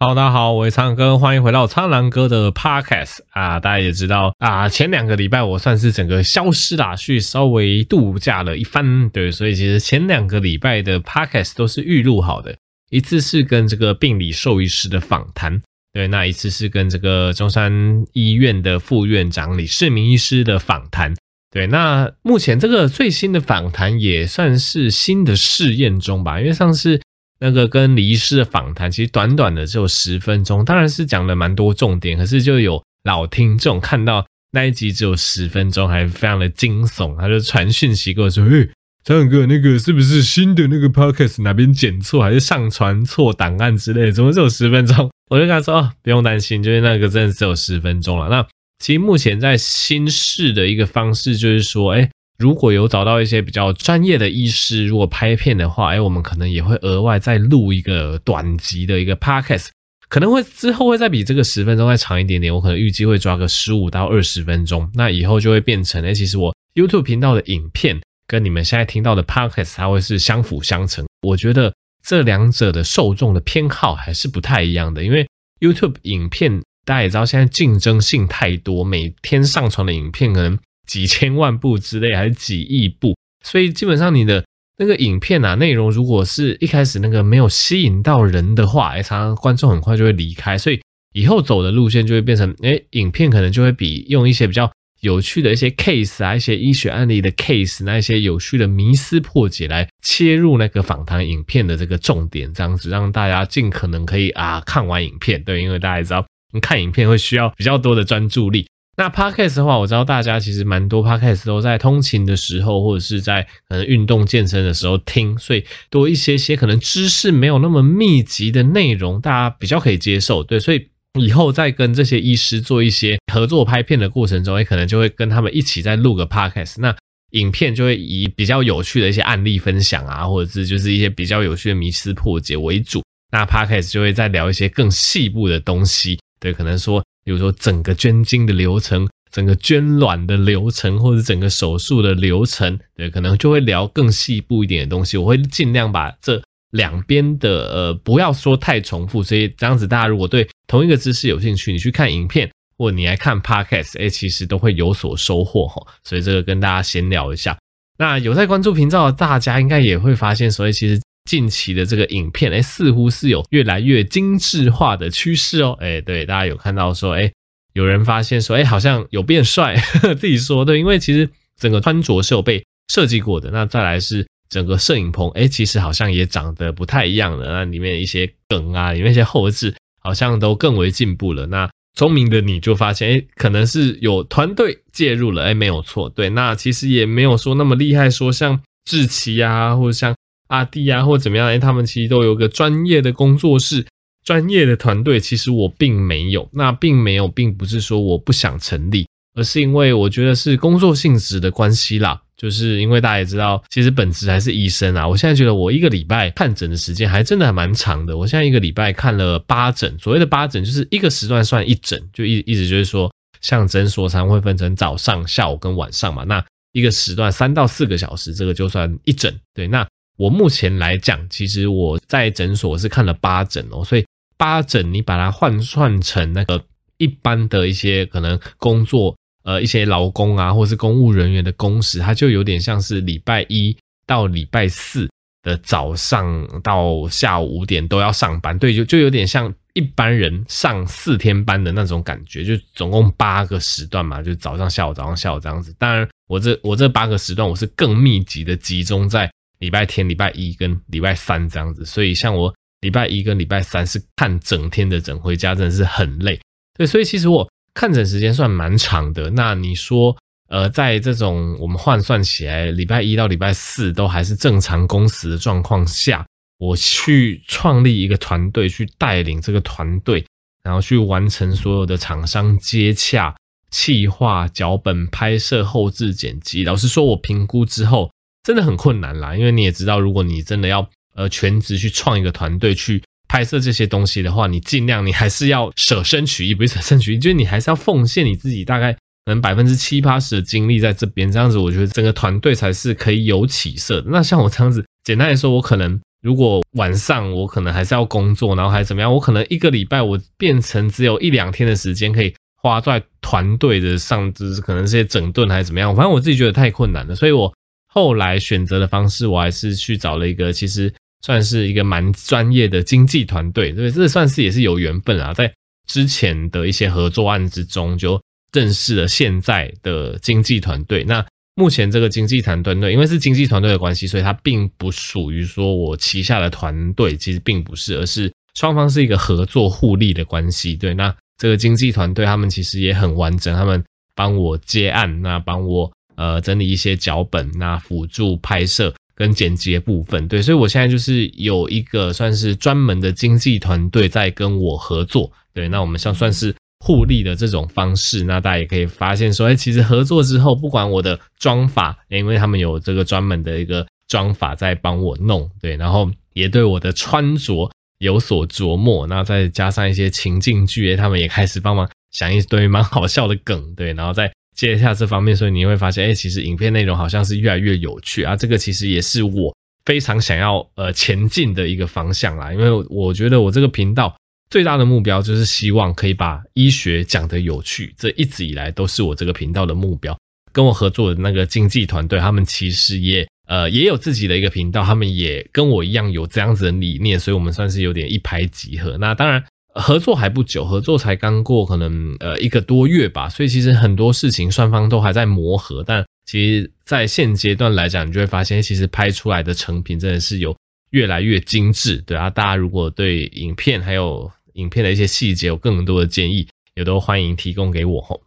好大家好，我是苍哥，欢迎回到苍狼哥的 Podcast 啊！大家也知道啊，前两个礼拜我算是整个消失啦，去稍微度假了一番，对，所以其实前两个礼拜的 Podcast 都是预录好的，一次是跟这个病理兽医师的访谈，对，那一次是跟这个中山医院的副院长李世民医师的访谈，对，那目前这个最新的访谈也算是新的试验中吧，因为上次。那个跟李医师的访谈，其实短短的只有十分钟，当然是讲了蛮多重点，可是就有老听众看到那一集只有十分钟，还非常的惊悚，他就传讯息跟我说：“嘿，苍狼哥，那个是不是新的那个 podcast 哪边剪错，还是上传错档案之类的？怎么只有十分钟？”我就跟他说：“哦，不用担心，就是那个真的只有十分钟了。”那其实目前在新试的一个方式就是说，哎。如果有找到一些比较专业的医师，如果拍片的话，哎，我们可能也会额外再录一个短集的一个 podcast，可能会之后会再比这个十分钟再长一点点，我可能预计会抓个十五到二十分钟，那以后就会变成，哎，其实我 YouTube 频道的影片跟你们现在听到的 podcast 它会是相辅相成。我觉得这两者的受众的偏好还是不太一样的，因为 YouTube 影片大家也知道现在竞争性太多，每天上传的影片可能。几千万部之类，还是几亿部，所以基本上你的那个影片啊，内容如果是一开始那个没有吸引到人的话，哎，常常观众很快就会离开，所以以后走的路线就会变成，哎，影片可能就会比用一些比较有趣的一些 case 啊，一些医学案例的 case，那一些有趣的迷思破解来切入那个访谈影片的这个重点，这样子让大家尽可能可以啊看完影片，对，因为大家也知道，你看影片会需要比较多的专注力。那 podcast 的话，我知道大家其实蛮多 podcast 都在通勤的时候，或者是在可能运动健身的时候听，所以多一些些可能知识没有那么密集的内容，大家比较可以接受。对，所以以后在跟这些医师做一些合作拍片的过程中，也可能就会跟他们一起再录个 podcast。那影片就会以比较有趣的一些案例分享啊，或者是就是一些比较有趣的迷思破解为主。那 podcast 就会再聊一些更细部的东西。对，可能说。比如说整个捐精的流程，整个捐卵的流程，或者整个手术的流程，对，可能就会聊更细部一点的东西。我会尽量把这两边的呃不要说太重复，所以这样子大家如果对同一个知识有兴趣，你去看影片或你来看 podcast，哎，其实都会有所收获哈。所以这个跟大家闲聊一下。那有在关注频道的大家，应该也会发现，所以其实。近期的这个影片，哎，似乎是有越来越精致化的趋势哦，哎，对，大家有看到说，哎，有人发现说，哎，好像有变帅，自己说的，因为其实整个穿着是有被设计过的。那再来是整个摄影棚，哎，其实好像也长得不太一样了。那里面一些梗啊，里面一些后置好像都更为进步了。那聪明的你就发现，哎，可能是有团队介入了，哎，没有错，对，那其实也没有说那么厉害，说像志奇啊，或者像。阿弟啊，或怎么样？哎，他们其实都有个专业的工作室、专业的团队。其实我并没有，那并没有，并不是说我不想成立，而是因为我觉得是工作性质的关系啦。就是因为大家也知道，其实本质还是医生啊。我现在觉得我一个礼拜看诊的时间还真的还蛮长的。我现在一个礼拜看了八诊，所谓的八诊就是一个时段算一诊，就意意思就是说，像诊所常会分成早上、下午跟晚上嘛。那一个时段三到四个小时，这个就算一诊。对，那。我目前来讲，其实我在诊所是看了八诊哦，所以八诊你把它换算成那个一般的一些可能工作，呃，一些劳工啊，或是公务人员的工时，它就有点像是礼拜一到礼拜四的早上到下午五点都要上班，对，就就有点像一般人上四天班的那种感觉，就总共八个时段嘛，就早上、下午、早上、下午这样子。当然，我这我这八个时段我是更密集的集中在。礼拜天、礼拜一跟礼拜三这样子，所以像我礼拜一跟礼拜三是看整天的诊，回家真的是很累。对，所以其实我看诊时间算蛮长的。那你说，呃，在这种我们换算起来，礼拜一到礼拜四都还是正常工时的状况下，我去创立一个团队，去带领这个团队，然后去完成所有的厂商接洽、企划、脚本、拍摄、后制、剪辑。老实说，我评估之后。真的很困难啦，因为你也知道，如果你真的要呃全职去创一个团队去拍摄这些东西的话，你尽量你还是要舍身取义，不是舍身取义，就是你还是要奉献你自己大概能百分之七八十的精力在这边，这样子我觉得整个团队才是可以有起色。那像我这样子，简单来说，我可能如果晚上我可能还是要工作，然后还怎么样，我可能一个礼拜我变成只有一两天的时间可以花在团队的上，就是可能这些整顿还是怎么样，反正我自己觉得太困难了，所以我后来选择的方式，我还是去找了一个其实算是一个蛮专业的经纪团队，对，这算是也是有缘分啊，在之前的一些合作案之中就认识了现在的经纪团队，那。目前这个经纪团队，因为是经纪团队的关系，所以它并不属于说我旗下的团队，其实并不是，而是双方是一个合作互利的关系。对，那这个经纪团队他们其实也很完整，他们帮我接案，那帮我呃整理一些脚本，那辅助拍摄跟剪辑的部分。对，所以我现在就是有一个算是专门的经纪团队在跟我合作。对，那我们像算是。互利的这种方式，那大家也可以发现说，哎，其实合作之后，不管我的妆发，因为他们有这个专门的一个妆发在帮我弄，对，然后也对我的穿着有所琢磨，那再加上一些情境剧，他们也开始帮忙想一堆蛮好笑的梗，对，然后再接下这方面，所以你会发现，哎，其实影片内容好像是越来越有趣啊，这个其实也是我非常想要呃前进的一个方向啦，因为我觉得我这个频道。最大的目标就是希望可以把医学讲得有趣，这一直以来都是我这个频道的目标。跟我合作的那个经纪团队，他们其实也呃也有自己的一个频道，他们也跟我一样有这样子的理念，所以我们算是有点一拍即合。那当然合作还不久，合作才刚过可能呃一个多月吧，所以其实很多事情双方都还在磨合。但其实，在现阶段来讲，你就会发现，其实拍出来的成品真的是有越来越精致。对啊，大家如果对影片还有影片的一些细节有更多的建议，也都欢迎提供给我吼。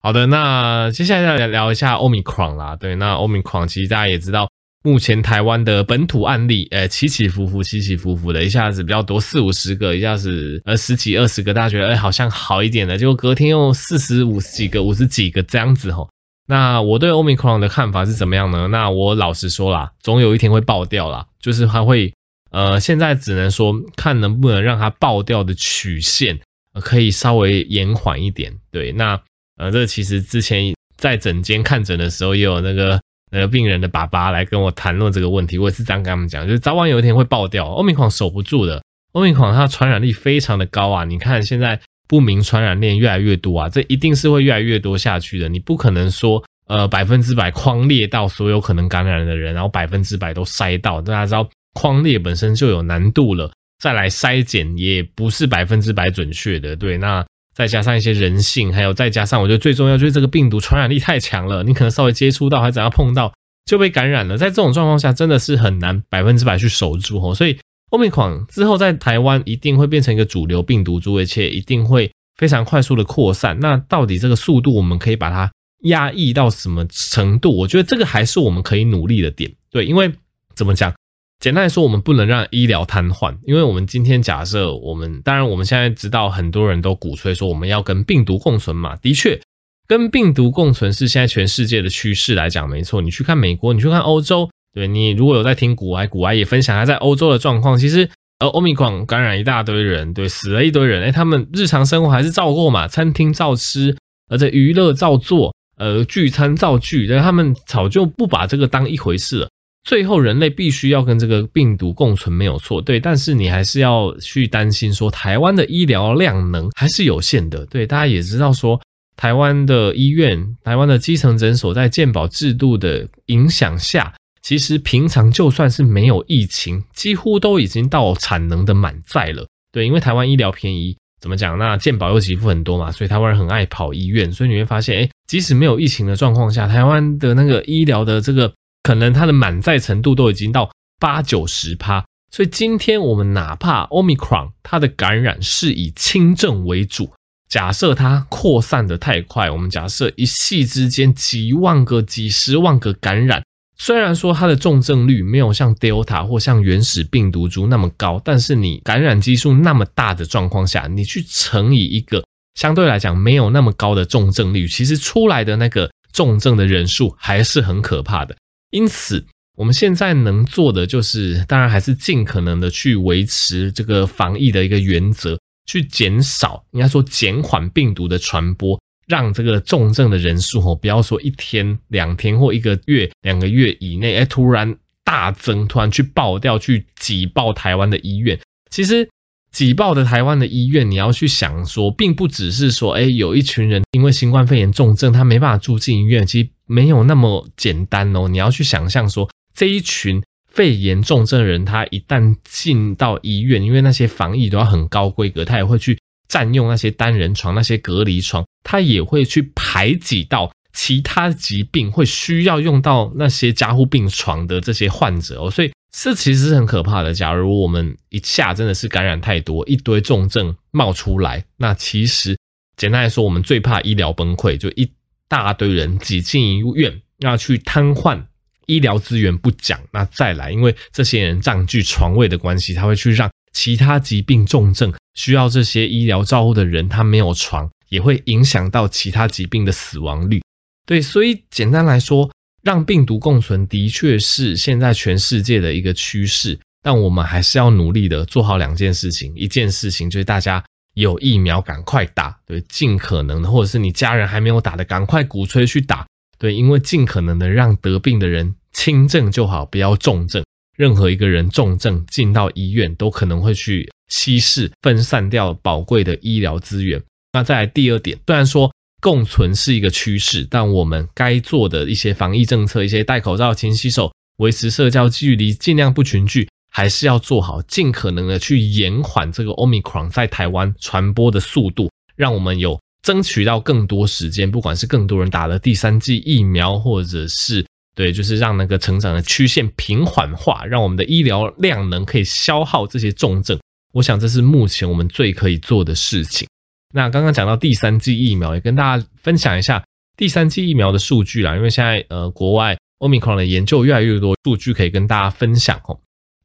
好的，那接下来来聊一下 Omicron 啦。对，那 Omicron 其实大家也知道，目前台湾的本土案例，呃，起起伏伏，起起伏伏的，一下子比较多，四五十个，一下子呃十几二十个，大家觉得哎好像好一点的，结果隔天又四十五十几个，五十几个这样子吼。那我对 Omicron 的看法是怎么样呢？那我老实说啦，总有一天会爆掉啦，就是它会。呃，现在只能说看能不能让它爆掉的曲线可以稍微延缓一点。对，那呃，这其实之前在诊间看诊的时候，也有那个呃病人的爸爸来跟我谈论这个问题，我也是这样跟他们讲，就是早晚有一天会爆掉。欧米狂守不住的，欧米狂它传染力非常的高啊！你看现在不明传染链越来越多啊，这一定是会越来越多下去的。你不可能说呃百分之百框列到所有可能感染的人，然后百分之百都筛到，大家知道。框列本身就有难度了，再来筛检也不是百分之百准确的。对，那再加上一些人性，还有再加上我觉得最重要就是这个病毒传染力太强了，你可能稍微接触到还怎样碰到就被感染了。在这种状况下，真的是很难百分之百去守住哦。所以，Omicron 之后在台湾一定会变成一个主流病毒株，而且一定会非常快速的扩散。那到底这个速度我们可以把它压抑到什么程度？我觉得这个还是我们可以努力的点。对，因为怎么讲？简单来说，我们不能让医疗瘫痪，因为我们今天假设我们，当然我们现在知道很多人都鼓吹说我们要跟病毒共存嘛，的确，跟病毒共存是现在全世界的趋势来讲，没错。你去看美国，你去看欧洲，对，你如果有在听古埃，古埃也分享他在欧洲的状况，其实呃，欧米狂感染一大堆人，对，死了一堆人，诶，他们日常生活还是照过嘛，餐厅照吃，而且娱乐照做，呃，聚餐照聚，但他们早就不把这个当一回事了。最后，人类必须要跟这个病毒共存，没有错，对。但是你还是要去担心说，台湾的医疗量能还是有限的，对。大家也知道说，台湾的医院、台湾的基层诊所在健保制度的影响下，其实平常就算是没有疫情，几乎都已经到产能的满载了，对。因为台湾医疗便宜，怎么讲？那健保又给付很多嘛，所以台湾人很爱跑医院，所以你会发现，哎，即使没有疫情的状况下，台湾的那个医疗的这个。可能它的满载程度都已经到八九十趴，所以今天我们哪怕 Omicron 它的感染是以轻症为主，假设它扩散的太快，我们假设一系之间几万个、几十万个感染，虽然说它的重症率没有像 Delta 或像原始病毒株那么高，但是你感染基数那么大的状况下，你去乘以一个相对来讲没有那么高的重症率，其实出来的那个重症的人数还是很可怕的。因此，我们现在能做的就是，当然还是尽可能的去维持这个防疫的一个原则，去减少，应该说减缓病毒的传播，让这个重症的人数哦，不要说一天、两天或一个月、两个月以内，哎，突然大增，突然去爆掉，去挤爆台湾的医院。其实挤爆的台湾的医院，你要去想说，并不只是说，哎，有一群人因为新冠肺炎重症，他没办法住进医院，其实没有那么简单哦。你要去想象说，这一群肺炎重症的人，他一旦进到医院，因为那些防疫都要很高规格，他也会去占用那些单人床、那些隔离床，他也会去排挤到。其他疾病会需要用到那些加护病床的这些患者哦，所以这其实是很可怕的。假如我们一下真的是感染太多，一堆重症冒出来，那其实简单来说，我们最怕医疗崩溃，就一大堆人挤进医院，要去瘫痪医疗资源不讲，那再来，因为这些人占据床位的关系，他会去让其他疾病重症需要这些医疗照护的人，他没有床，也会影响到其他疾病的死亡率。对，所以简单来说，让病毒共存的确是现在全世界的一个趋势，但我们还是要努力的做好两件事情。一件事情就是大家有疫苗赶快打，对，尽可能的，或者是你家人还没有打的，赶快鼓吹去打，对，因为尽可能的让得病的人轻症就好，不要重症。任何一个人重症进到医院，都可能会去稀释、分散掉宝贵的医疗资源。那再来第二点，虽然说。共存是一个趋势，但我们该做的一些防疫政策，一些戴口罩、勤洗手、维持社交距离、尽量不群聚，还是要做好，尽可能的去延缓这个 Omicron 在台湾传播的速度，让我们有争取到更多时间，不管是更多人打了第三剂疫苗，或者是对，就是让那个成长的曲线平缓化，让我们的医疗量能可以消耗这些重症。我想这是目前我们最可以做的事情。那刚刚讲到第三剂疫苗，也跟大家分享一下第三剂疫苗的数据啦。因为现在呃，国外 Omicron 的研究越来越多，数据可以跟大家分享哦。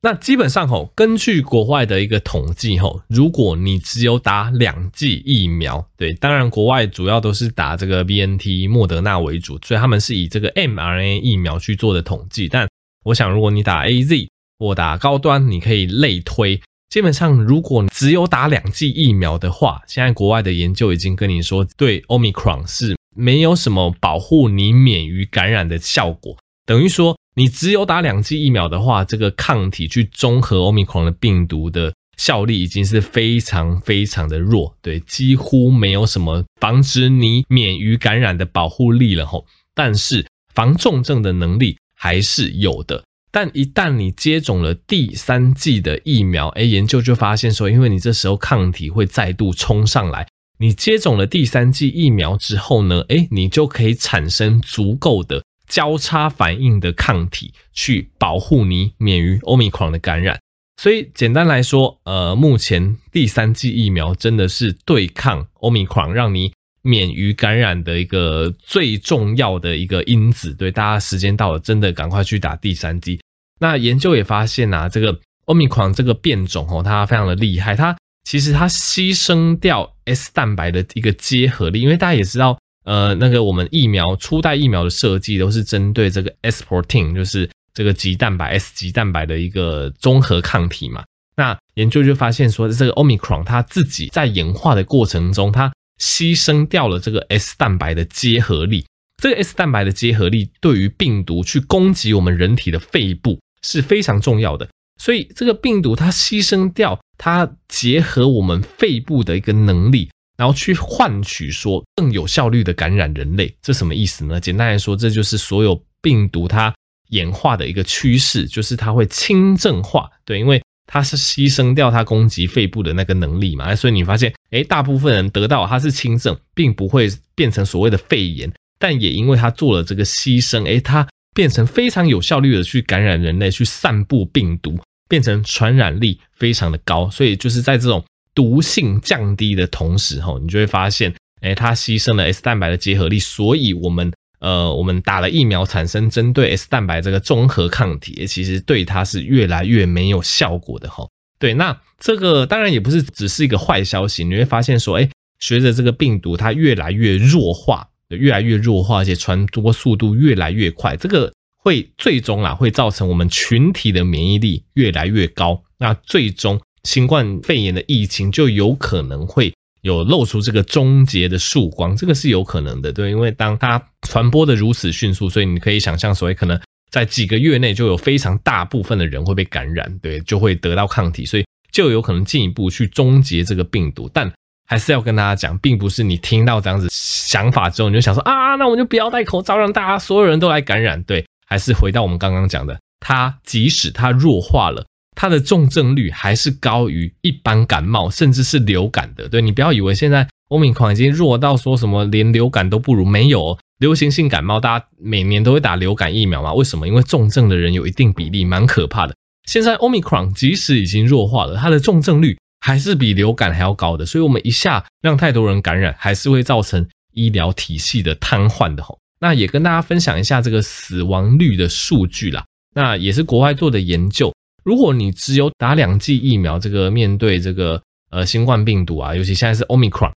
那基本上吼，根据国外的一个统计吼，如果你只有打两剂疫苗，对，当然国外主要都是打这个 BNT 莫德纳为主，所以他们是以这个 mRNA 疫苗去做的统计。但我想，如果你打 AZ 或打高端，你可以类推。基本上，如果只有打两剂疫苗的话，现在国外的研究已经跟你说，对 Omicron 是没有什么保护你免于感染的效果。等于说，你只有打两剂疫苗的话，这个抗体去中和 Omicron 的病毒的效力已经是非常非常的弱，对，几乎没有什么防止你免于感染的保护力了吼。但是防重症的能力还是有的。但一旦你接种了第三剂的疫苗，诶，研究就发现说，因为你这时候抗体会再度冲上来，你接种了第三剂疫苗之后呢，诶，你就可以产生足够的交叉反应的抗体，去保护你免于 Omicron 的感染。所以简单来说，呃，目前第三剂疫苗真的是对抗 Omicron，让你免于感染的一个最重要的一个因子。对，大家时间到了，真的赶快去打第三剂。那研究也发现啊，这个 Omicron 这个变种哦，它非常的厉害。它其实它牺牲掉 S 蛋白的一个结合力，因为大家也知道，呃，那个我们疫苗初代疫苗的设计都是针对这个 S protein，就是这个棘蛋白 S 棘蛋白的一个综合抗体嘛。那研究就发现说，这个 Omicron 它自己在演化的过程中，它牺牲掉了这个 S 蛋白的结合力。这个 S 蛋白的结合力对于病毒去攻击我们人体的肺部。是非常重要的，所以这个病毒它牺牲掉它结合我们肺部的一个能力，然后去换取说更有效率的感染人类，这什么意思呢？简单来说，这就是所有病毒它演化的一个趋势，就是它会轻症化，对，因为它是牺牲掉它攻击肺部的那个能力嘛，所以你发现，诶，大部分人得到它是轻症，并不会变成所谓的肺炎，但也因为它做了这个牺牲，诶，它。变成非常有效率的去感染人类，去散布病毒，变成传染力非常的高。所以就是在这种毒性降低的同时，吼，你就会发现，诶，它牺牲了 S 蛋白的结合力，所以我们，呃，我们打了疫苗，产生针对 S 蛋白这个综合抗体，其实对它是越来越没有效果的，哈。对，那这个当然也不是只是一个坏消息，你会发现说，诶，随着这个病毒它越来越弱化。越来越弱化，而且传播速度越来越快，这个会最终啊会造成我们群体的免疫力越来越高，那最终新冠肺炎的疫情就有可能会有露出这个终结的曙光，这个是有可能的，对，因为当它传播的如此迅速，所以你可以想象，所谓可能在几个月内就有非常大部分的人会被感染，对，就会得到抗体，所以就有可能进一步去终结这个病毒。但还是要跟大家讲，并不是你听到这样子想法之后，你就想说啊，那我就不要戴口罩，让大家所有人都来感染。对，还是回到我们刚刚讲的，它即使它弱化了，它的重症率还是高于一般感冒，甚至是流感的。对，你不要以为现在 Omicron 已经弱到说什么连流感都不如，没有。流行性感冒，大家每年都会打流感疫苗嘛？为什么？因为重症的人有一定比例，蛮可怕的。现在 Omicron 即使已经弱化了，它的重症率还是比流感还要高的。所以，我们一下让太多人感染，还是会造成医疗体系的瘫痪的吼。那也跟大家分享一下这个死亡率的数据啦。那也是国外做的研究。如果你只有打两剂疫苗，这个面对这个呃新冠病毒啊，尤其现在是 Omicron，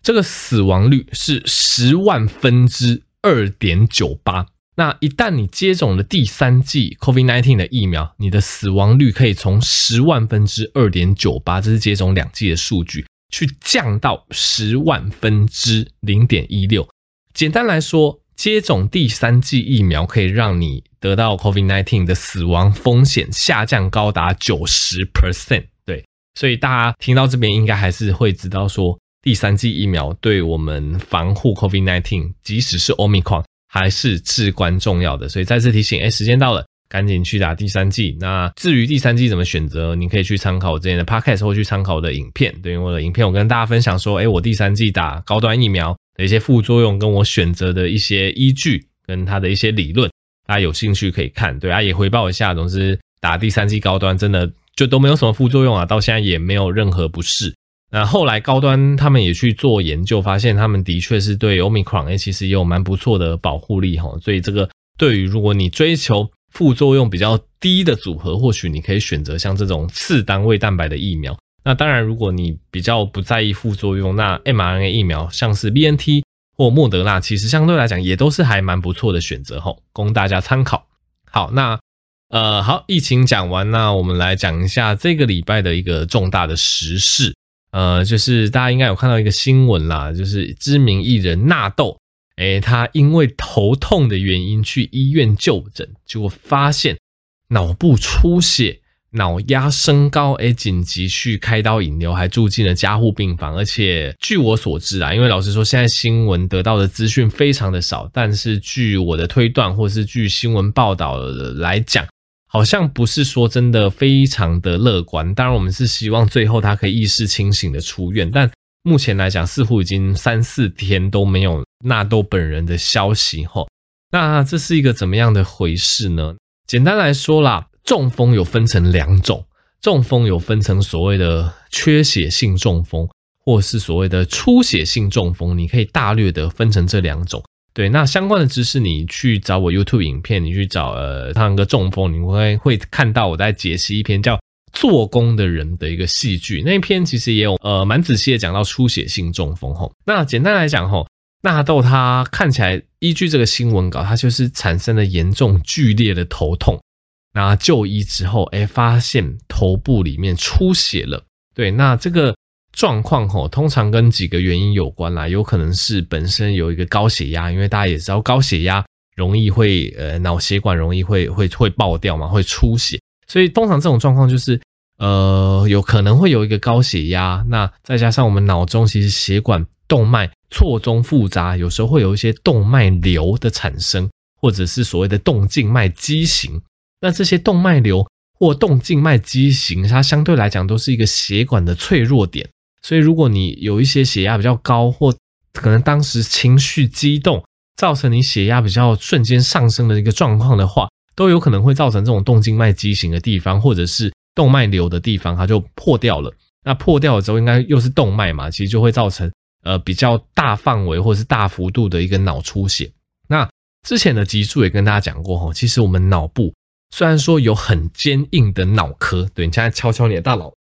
这个死亡率是十万分之。二点九八，那一旦你接种了第三剂 COVID-19 的疫苗，你的死亡率可以从十万分之二点九八，这是接种两剂的数据，去降到十万分之零点一六。简单来说，接种第三剂疫苗可以让你得到 COVID-19 的死亡风险下降高达九十 percent。对，所以大家听到这边应该还是会知道说。第三剂疫苗对我们防护 COVID-19，即使是 Omicron，还是至关重要的。所以再次提醒，哎，时间到了，赶紧去打第三剂。那至于第三剂怎么选择，你可以去参考我之前的 Podcast 或去参考我的影片。对于我的影片，我跟大家分享说，哎，我第三剂打高端疫苗的一些副作用，跟我选择的一些依据，跟它的一些理论，大家有兴趣可以看。对啊，也回报一下，总之打第三剂高端真的就都没有什么副作用啊，到现在也没有任何不适。那后来高端他们也去做研究，发现他们的确是对 Omicron 其实也有蛮不错的保护力哈。所以这个对于如果你追求副作用比较低的组合，或许你可以选择像这种次单位蛋白的疫苗。那当然，如果你比较不在意副作用，那 mRNA 疫苗像是 BNT 或莫德纳，其实相对来讲也都是还蛮不错的选择哈，供大家参考。好，那呃好，疫情讲完，那我们来讲一下这个礼拜的一个重大的时事。呃，就是大家应该有看到一个新闻啦，就是知名艺人纳豆，诶，他因为头痛的原因去医院就诊，结果发现脑部出血、脑压升高，诶，紧急去开刀引流，还住进了加护病房。而且据我所知啊，因为老实说，现在新闻得到的资讯非常的少，但是据我的推断，或是据新闻报道来讲。好像不是说真的非常的乐观，当然我们是希望最后他可以意识清醒的出院，但目前来讲似乎已经三四天都没有纳豆本人的消息吼。那这是一个怎么样的回事呢？简单来说啦，中风有分成两种，中风有分成所谓的缺血性中风，或是所谓的出血性中风，你可以大略的分成这两种。对，那相关的知识，你去找我 YouTube 影片，你去找呃，唱歌中风，你会会看到我在解析一篇叫《做工的人》的一个戏剧，那一篇其实也有呃蛮仔细的讲到出血性中风吼。那简单来讲吼，纳豆他看起来依据这个新闻稿，他就是产生了严重剧烈的头痛，那就医之后，哎，发现头部里面出血了。对，那这个。状况吼，通常跟几个原因有关啦，有可能是本身有一个高血压，因为大家也知道高血压容易会呃脑血管容易会会会爆掉嘛，会出血，所以通常这种状况就是呃有可能会有一个高血压，那再加上我们脑中其实血管动脉错综复杂，有时候会有一些动脉瘤的产生，或者是所谓的动静脉畸形，那这些动脉瘤或动静脉畸形，它相对来讲都是一个血管的脆弱点。所以，如果你有一些血压比较高，或可能当时情绪激动，造成你血压比较瞬间上升的一个状况的话，都有可能会造成这种动静脉畸形的地方，或者是动脉瘤的地方，它就破掉了。那破掉了之后，应该又是动脉嘛，其实就会造成呃比较大范围或者是大幅度的一个脑出血。那之前的集数也跟大家讲过哈，其实我们脑部虽然说有很坚硬的脑壳，对，你现在敲敲你的大脑。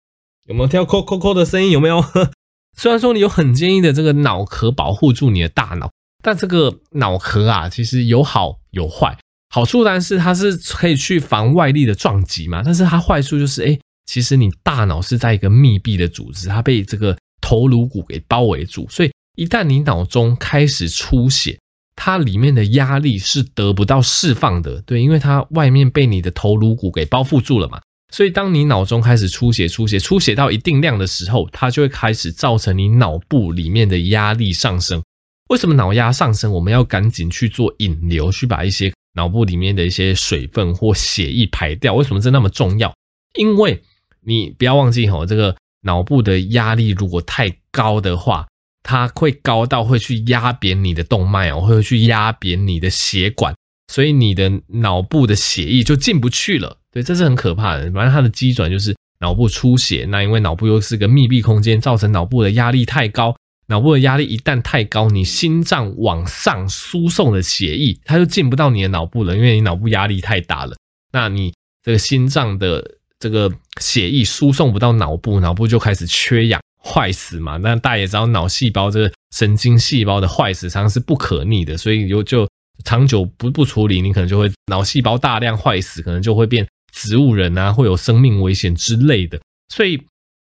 有没有听到扣扣扣的声音？有没有？虽然说你有很坚硬的这个脑壳保护住你的大脑，但这个脑壳啊，其实有好有坏。好处当然是它是可以去防外力的撞击嘛，但是它坏处就是，哎，其实你大脑是在一个密闭的组织，它被这个头颅骨给包围住，所以一旦你脑中开始出血，它里面的压力是得不到释放的，对，因为它外面被你的头颅骨给包覆住了嘛。所以当你脑中开始出血、出血、出血到一定量的时候，它就会开始造成你脑部里面的压力上升。为什么脑压上升？我们要赶紧去做引流，去把一些脑部里面的一些水分或血液排掉。为什么这那么重要？因为你不要忘记吼，这个脑部的压力如果太高的话，它会高到会去压扁你的动脉哦，会去压扁你的血管，所以你的脑部的血液就进不去了。对，这是很可怕的。反正它的机转就是脑部出血，那因为脑部又是个密闭空间，造成脑部的压力太高。脑部的压力一旦太高，你心脏往上输送的血液，它就进不到你的脑部了，因为你脑部压力太大了。那你这个心脏的这个血液输送不到脑部，脑部就开始缺氧，坏死嘛。那大家也知道，脑细胞这个神经细胞的坏死常常是不可逆的，所以就就长久不不处理，你可能就会脑细胞大量坏死，可能就会变植物人啊，会有生命危险之类的。所以。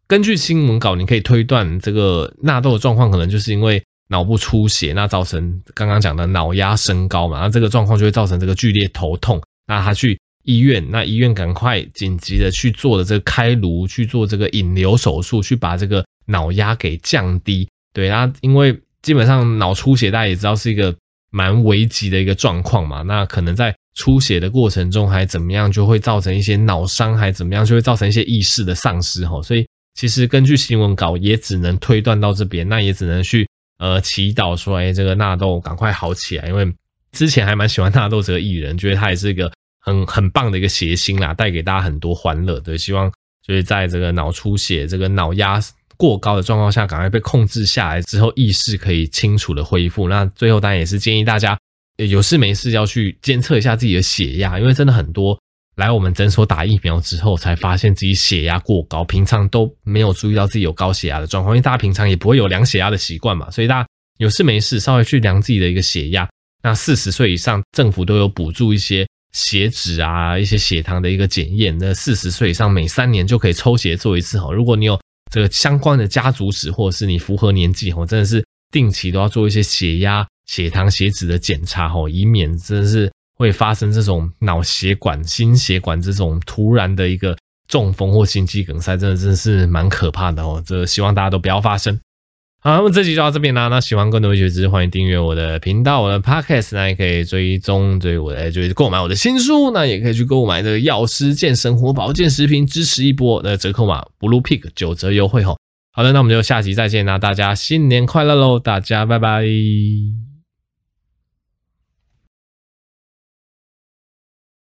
根据新闻稿，你可以推断这个纳豆的状况可能就是因为脑部出血，那造成刚刚讲的脑压升高嘛，那这个状况就会造成这个剧烈头痛。那他去医院，那医院赶快紧急的去做了这个开颅，去做这个引流手术，去把这个脑压给降低。对啊，因为基本上脑出血大家也知道是一个蛮危急的一个状况嘛，那可能在出血的过程中还怎么样，就会造成一些脑伤，还怎么样，就会造成一些意识的丧失哈，所以。其实根据新闻稿，也只能推断到这边，那也只能去呃祈祷说，哎，这个纳豆赶快好起来，因为之前还蛮喜欢纳豆这个艺人，觉得他也是一个很 很棒的一个谐星啦，带给大家很多欢乐。对，希望就是在这个脑出血、这个脑压过高的状况下，赶快被控制下来之后，意识可以清楚的恢复。那最后当然也是建议大家有事没事要去监测一下自己的血压，因为真的很多。来我们诊所打疫苗之后，才发现自己血压过高，平常都没有注意到自己有高血压的状况，因为大家平常也不会有量血压的习惯嘛，所以大家有事没事稍微去量自己的一个血压。那四十岁以上，政府都有补助一些血脂啊、一些血糖的一个检验。那四十岁以上，每三年就可以抽血做一次哈。如果你有这个相关的家族史，或者是你符合年纪哦，真的是定期都要做一些血压、血糖、血脂的检查哦，以免真的是。会发生这种脑血管、心血管这种突然的一个中风或心肌梗塞，真的真的是蛮可怕的哦。这希望大家都不要发生。好，那么这集就到这边啦。那喜欢更多医学知识，欢迎订阅我的频道、我的 Podcast，那也可以追踪追我的就是购买我的新书，那也可以去购买这个药师健生活保健食品，支持一波。那折扣码 Blue Pick 九折优惠哈。好的，那我们就下集再见啦，大家新年快乐喽！大家拜拜。